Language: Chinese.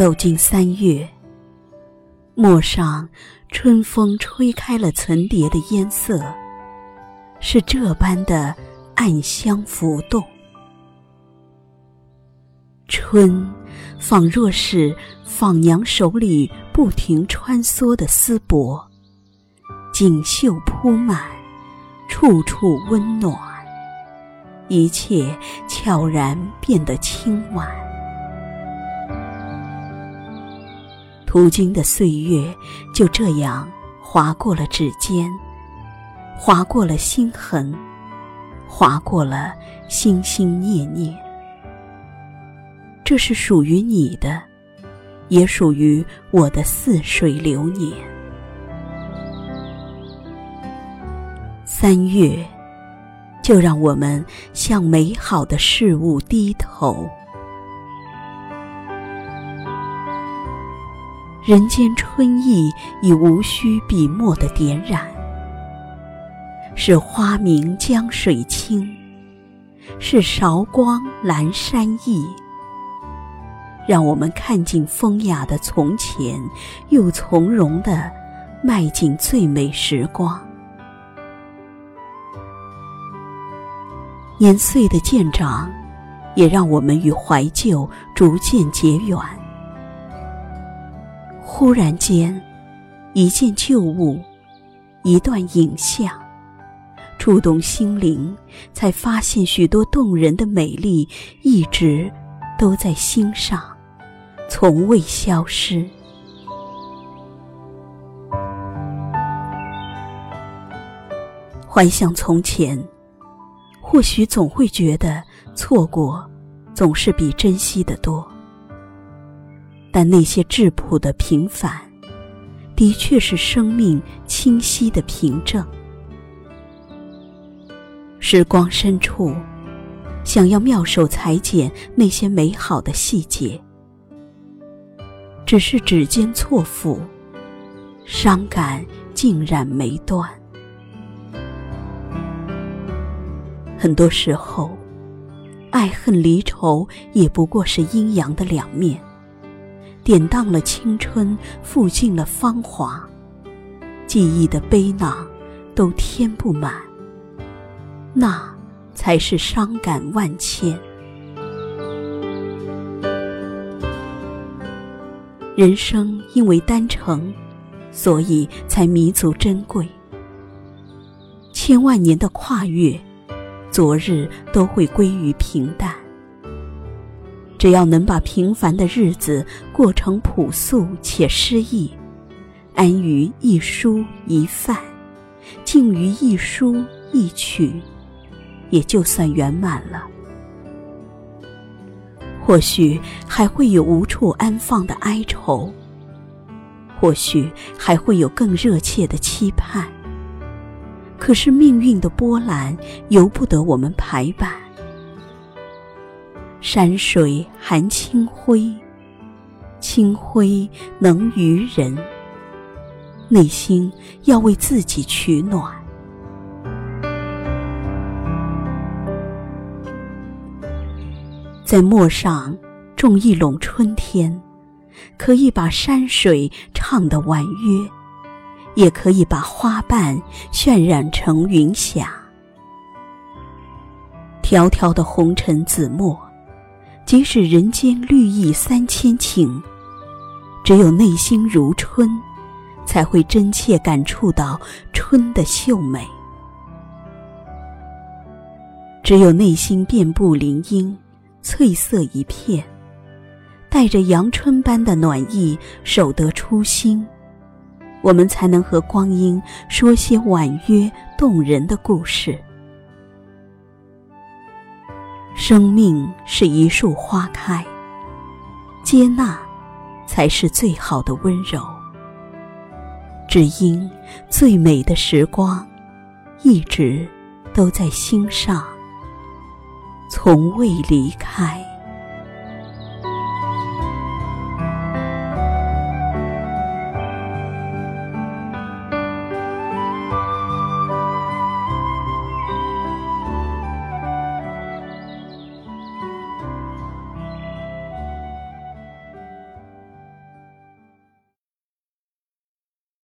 走进三月，陌上春风吹开了层叠的烟色，是这般的暗香浮动。春，仿若是纺娘手里不停穿梭的丝帛，锦绣铺满，处处温暖，一切悄然变得轻婉。途经的岁月就这样划过了指尖，划过了心痕，划过了心心念念。这是属于你的，也属于我的似水流年。三月，就让我们向美好的事物低头。人间春意已无需笔墨的点染，是花明江水清，是韶光阑珊意。让我们看尽风雅的从前，又从容的迈进最美时光。年岁的渐长，也让我们与怀旧逐渐结缘。忽然间，一件旧物，一段影像，触动心灵，才发现许多动人的美丽，一直都在心上。从未消失。幻想从前，或许总会觉得错过总是比珍惜的多。但那些质朴的平凡，的确是生命清晰的凭证。时光深处，想要妙手裁剪那些美好的细节。只是指尖错付，伤感竟然没断。很多时候，爱恨离愁也不过是阴阳的两面，典当了青春，付尽了芳华，记忆的背囊都填不满，那才是伤感万千。人生因为单程，所以才弥足珍贵。千万年的跨越，昨日都会归于平淡。只要能把平凡的日子过成朴素且诗意，安于一蔬一饭，静于一书一曲，也就算圆满了。或许还会有无处安放的哀愁，或许还会有更热切的期盼。可是命运的波澜由不得我们排版。山水含清辉，清辉能娱人。内心要为自己取暖。在陌上种一垄春天，可以把山水唱得婉约，也可以把花瓣渲染成云霞。迢迢的红尘紫陌，即使人间绿意三千顷，只有内心如春，才会真切感触到春的秀美。只有内心遍布林荫。翠色一片，带着阳春般的暖意，守得初心，我们才能和光阴说些婉约动人的故事。生命是一束花开，接纳才是最好的温柔。只因最美的时光，一直都在心上。从未离开。